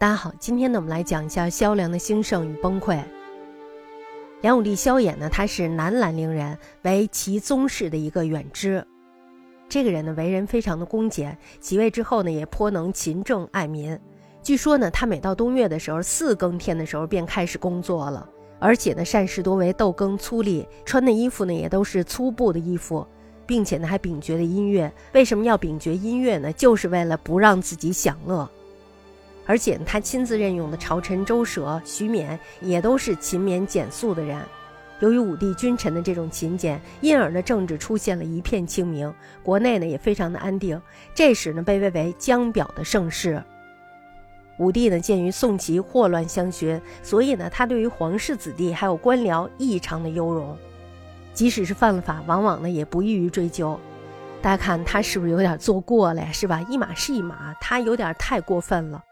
大家好，今天呢，我们来讲一下萧梁的兴盛与崩溃。梁武帝萧衍呢，他是南兰陵人，为齐宗室的一个远支。这个人呢，为人非常的恭俭，即位之后呢，也颇能勤政爱民。据说呢，他每到冬月的时候，四更天的时候便开始工作了，而且呢，膳食多为豆羹粗粒，穿的衣服呢，也都是粗布的衣服，并且呢，还秉绝的音乐。为什么要秉绝音乐呢？就是为了不让自己享乐。而且他亲自任用的朝臣周舍、徐勉也都是勤勉简素的人。由于武帝君臣的这种勤俭，因而呢政治出现了一片清明，国内呢也非常的安定。这时呢被誉为江表的盛世。武帝呢鉴于宋齐祸乱相寻，所以呢他对于皇室子弟还有官僚异常的优容，即使是犯了法，往往呢也不易于追究。大家看他是不是有点做过了呀？是吧？一码是一码，他有点太过分了。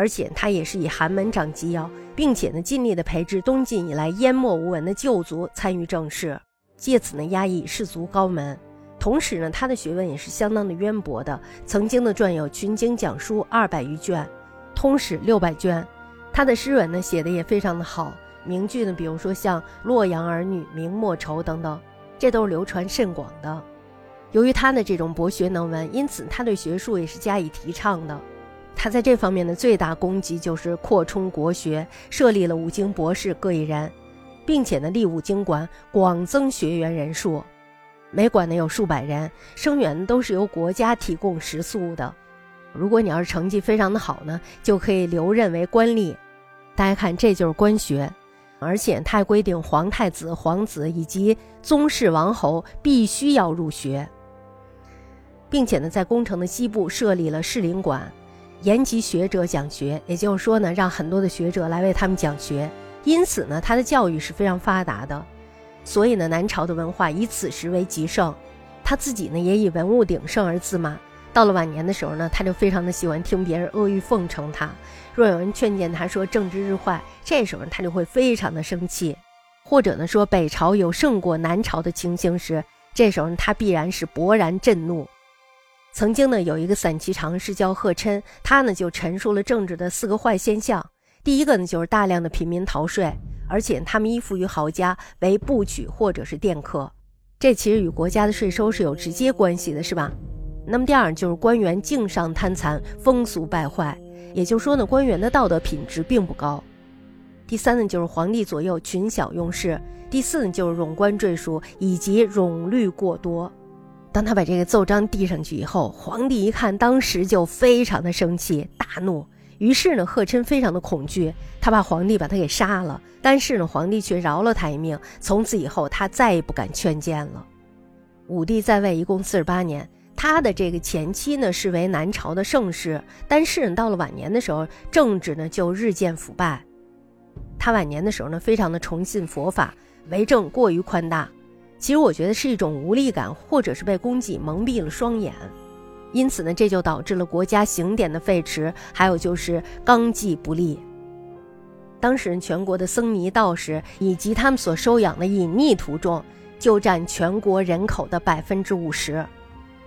而且他也是以寒门长机要，并且呢尽力的培植东晋以来淹没无闻的旧族参与政事，借此呢压抑士族高门。同时呢他的学问也是相当的渊博的，曾经的撰有群经讲书二百余卷，通史六百卷。他的诗文呢写的也非常的好，名句呢比如说像洛阳儿女明莫愁等等，这都是流传甚广的。由于他的这种博学能文，因此他对学术也是加以提倡的。他在这方面的最大功绩就是扩充国学，设立了五经博士各一人，并且呢立五经馆，广增学员人数，每馆呢有数百人，生源都是由国家提供食宿的。如果你要是成绩非常的好呢，就可以留任为官吏。大家看，这就是官学，而且他还规定皇太子、皇子以及宗室王侯必须要入学，并且呢在宫城的西部设立了士林馆。延集学者讲学，也就是说呢，让很多的学者来为他们讲学。因此呢，他的教育是非常发达的。所以呢，南朝的文化以此时为极盛。他自己呢，也以文物鼎盛而自满。到了晚年的时候呢，他就非常的喜欢听别人阿谀奉承他。若有人劝谏他说政治日坏，这时候他就会非常的生气。或者呢，说北朝有胜过南朝的情形时，这时候他必然是勃然震怒。曾经呢，有一个散骑常侍叫贺琛，他呢就陈述了政治的四个坏现象。第一个呢，就是大量的平民逃税，而且他们依附于豪家为部曲或者是佃客，这其实与国家的税收是有直接关系的，是吧？那么第二就是官员敬上贪残，风俗败坏，也就是说呢，官员的道德品质并不高。第三呢，就是皇帝左右群小用事；第四呢，就是冗官赘书以及冗律过多。当他把这个奏章递上去以后，皇帝一看，当时就非常的生气，大怒。于是呢，贺琛非常的恐惧，他怕皇帝把他给杀了。但是呢，皇帝却饶了他一命。从此以后，他再也不敢劝谏了。武帝在位一共四十八年，他的这个前期呢是为南朝的盛世，但是到了晚年的时候，政治呢就日渐腐败。他晚年的时候呢，非常的崇信佛法，为政过于宽大。其实我觉得是一种无力感，或者是被供给蒙蔽了双眼，因此呢，这就导致了国家刑典的废弛，还有就是纲纪不立。当时全国的僧尼道士以及他们所收养的隐匿徒众，就占全国人口的百分之五十。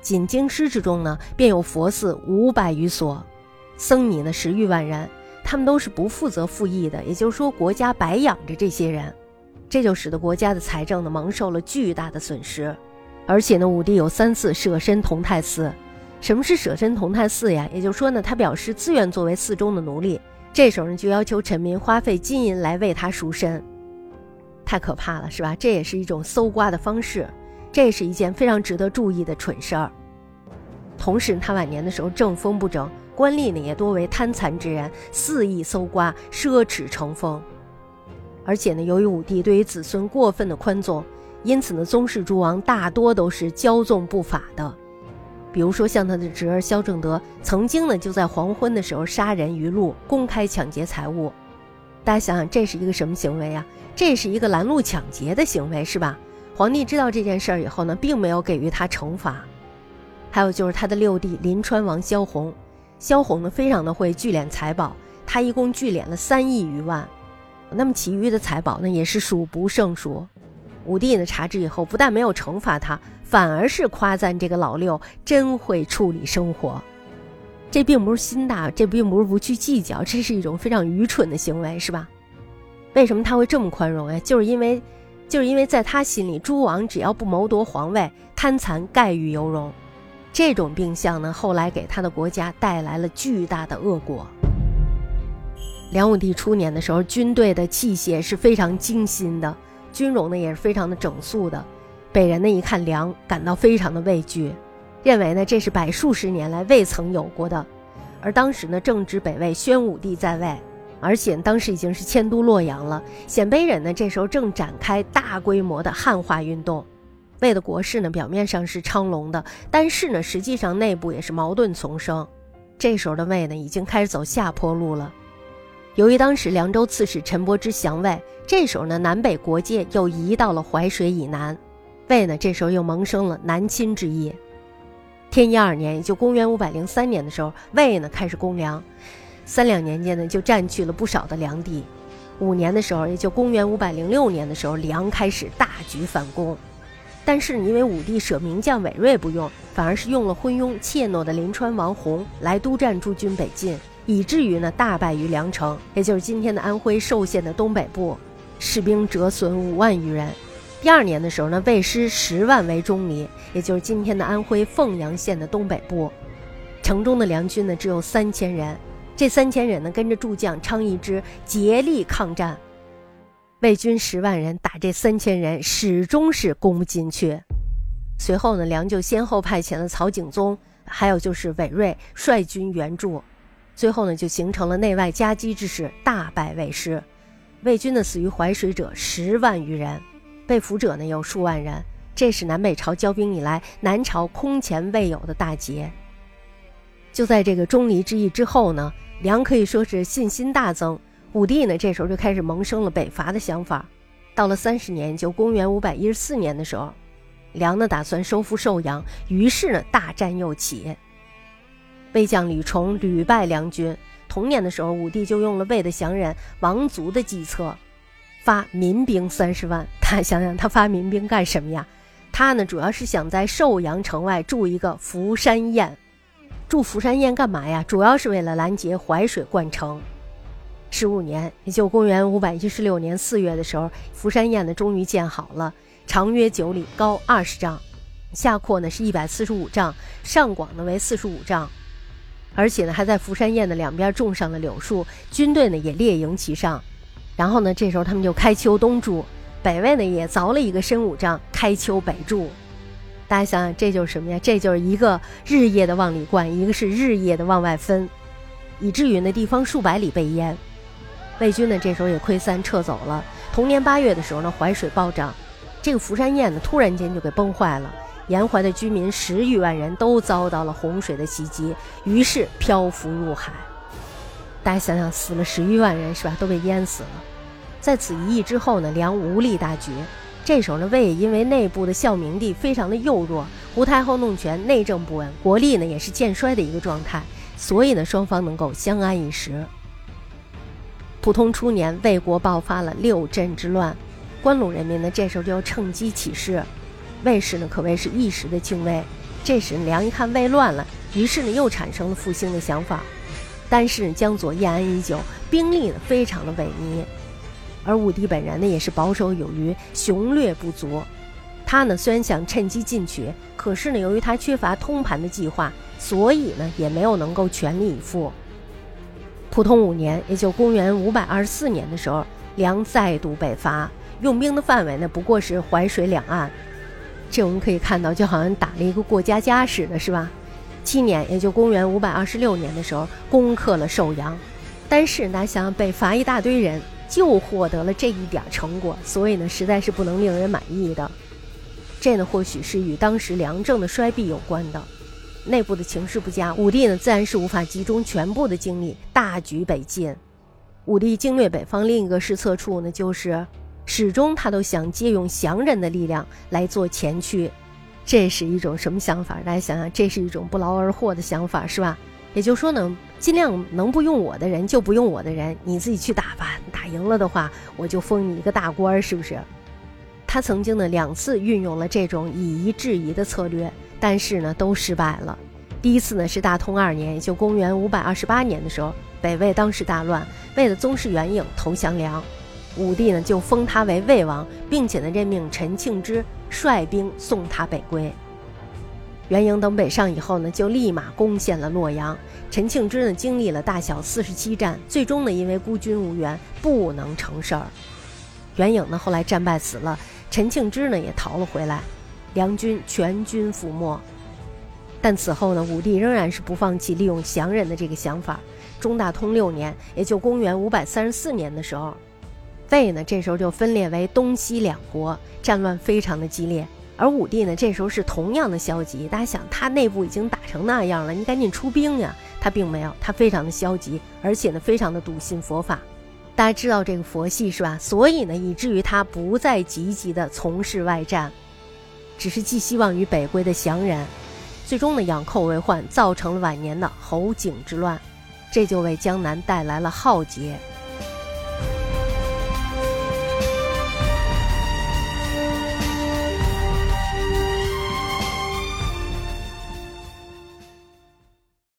仅京师之中呢，便有佛寺五百余所，僧尼呢十余万人，他们都是不负责赋役的，也就是说，国家白养着这些人。这就使得国家的财政呢蒙受了巨大的损失，而且呢，武帝有三次舍身同泰寺。什么是舍身同泰寺呀？也就是说呢，他表示自愿作为寺中的奴隶。这时候呢，就要求臣民花费金银来为他赎身，太可怕了，是吧？这也是一种搜刮的方式，这是一件非常值得注意的蠢事儿。同时，他晚年的时候政风不整，官吏呢也多为贪残之人，肆意搜刮，奢侈成风。而且呢，由于武帝对于子孙过分的宽纵，因此呢，宗室诸王大多都是骄纵不法的。比如说，像他的侄儿萧正德，曾经呢就在黄昏的时候杀人于路，公开抢劫财物。大家想想，这是一个什么行为啊？这是一个拦路抢劫的行为，是吧？皇帝知道这件事儿以后呢，并没有给予他惩罚。还有就是他的六弟临川王萧红，萧红呢非常的会聚敛财宝，他一共聚敛了三亿余万。那么其余的财宝呢，也是数不胜数。武帝呢查知以后，不但没有惩罚他，反而是夸赞这个老六真会处理生活。这并不是心大，这并不是不去计较，这是一种非常愚蠢的行为，是吧？为什么他会这么宽容呀？就是因为，就是因为在他心里，诸王只要不谋夺皇位，贪残盖欲犹荣，这种病象呢，后来给他的国家带来了巨大的恶果。梁武帝初年的时候，军队的器械是非常精心的，军容呢也是非常的整肃的，北人呢一看梁，感到非常的畏惧。认为呢，这是百数十年来未曾有过的，而当时呢，正值北魏宣武帝在位，而且当时已经是迁都洛阳了。鲜卑人呢，这时候正展开大规模的汉化运动。魏的国势呢，表面上是昌隆的，但是呢，实际上内部也是矛盾丛生。这时候的魏呢，已经开始走下坡路了。由于当时凉州刺史陈伯之降魏，这时候呢，南北国界又移到了淮水以南，魏呢，这时候又萌生了南侵之意。天一二年，也就公元五百零三年的时候，魏呢开始攻梁，三两年间呢就占据了不少的梁地。五年的时候，也就公元五百零六年的时候，梁开始大举反攻。但是因为武帝舍名将韦睿不用，反而是用了昏庸怯懦的临川王弘来督战驻军北进，以至于呢大败于梁城，也就是今天的安徽寿县的东北部，士兵折损五万余人。第二年的时候呢，魏师十万围钟离，也就是今天的安徽凤阳县的东北部。城中的梁军呢只有三千人，这三千人呢跟着诸将昌邑之竭力抗战。魏军十万人打这三千人，始终是攻不进去。随后呢，梁就先后派遣了曹景宗，还有就是韦睿率军援助，最后呢就形成了内外夹击之势，大败魏师。魏军呢死于淮水者十万余人。被俘者呢有数万人，这是南北朝交兵以来南朝空前未有的大捷。就在这个钟离之役之后呢，梁可以说是信心大增，武帝呢这时候就开始萌生了北伐的想法。到了三十年，就公元五百一十四年的时候，梁呢打算收复寿阳，于是呢大战又起。魏将吕崇屡败梁军，同年的时候，武帝就用了魏的降人王族的计策。发民兵三十万，他想想，他发民兵干什么呀？他呢，主要是想在寿阳城外筑一个福山堰。筑福山堰干嘛呀？主要是为了拦截淮水灌城。十五年，也就公元五百一十六年四月的时候，福山堰呢终于建好了，长约九里，高二十丈，下阔呢是一百四十五丈，上广呢为四十五丈，而且呢还在福山堰的两边种上了柳树，军队呢也列营其上。然后呢，这时候他们就开丘东筑，北魏呢也凿了一个深五丈，开丘北筑。大家想想，这就是什么呀？这就是一个日夜的往里灌，一个是日夜的往外分，以至于那地方数百里被淹。魏军呢这时候也溃散撤走了。同年八月的时候呢，淮水暴涨，这个福山堰呢突然间就给崩坏了，沿淮的居民十余万人都遭到了洪水的袭击，于是漂浮入海。大家想想，死了十余万人是吧？都被淹死了。在此一役之后呢，梁无力大决。这时候呢，魏因为内部的孝明帝非常的幼弱，胡太后弄权，内政不稳，国力呢也是渐衰的一个状态，所以呢，双方能够相安一时。普通初年，魏国爆发了六镇之乱，关陇人民呢这时候就要趁机起事，魏氏呢可谓是一时的敬畏。这时梁一看魏乱了，于是呢又产生了复兴的想法。但是江左延安已久，兵力呢非常的萎靡，而武帝本人呢也是保守有余，雄略不足。他呢虽然想趁机进取，可是呢由于他缺乏通盘的计划，所以呢也没有能够全力以赴。普通五年，也就公元五百二十四年的时候，梁再度北伐，用兵的范围呢不过是淮水两岸。这我们可以看到，就好像打了一个过家家似的，是吧？七年，也就公元五百二十六年的时候，攻克了寿阳。但是，大家想想，北伐一大堆人，就获得了这一点成果，所以呢，实在是不能令人满意的。这呢，或许是与当时梁政的衰弊有关的。内部的情势不佳，武帝呢，自然是无法集中全部的精力大举北进。武帝经略北方另一个失策处呢，就是始终他都想借用降人的力量来做前驱。这是一种什么想法？大家想想，这是一种不劳而获的想法，是吧？也就是说呢，尽量能不用我的人就不用我的人，你自己去打吧。打赢了的话，我就封你一个大官，是不是？他曾经呢两次运用了这种以夷制夷的策略，但是呢都失败了。第一次呢是大通二年，也就公元五百二十八年的时候，北魏当时大乱，为了宗室援引投降梁，武帝呢就封他为魏王，并且呢任命陈庆之率兵送他北归。元营等北上以后呢，就立马攻陷了洛阳。陈庆之呢经历了大小四十七战，最终呢因为孤军无援，不能成事儿。元颖呢后来战败死了，陈庆之呢也逃了回来，梁军全军覆没。但此后呢，武帝仍然是不放弃利用降人的这个想法。中大通六年，也就公元五百三十四年的时候，魏呢这时候就分裂为东西两国，战乱非常的激烈。而武帝呢这时候是同样的消极。大家想，他内部已经打成那样了，你赶紧出兵呀！他并没有，他非常的消极，而且呢非常的笃信佛法。大家知道这个佛系是吧？所以呢，以至于他不再积极的从事外战，只是寄希望于北归的降人。最终呢，养寇为患，造成了晚年的侯景之乱，这就为江南带来了浩劫。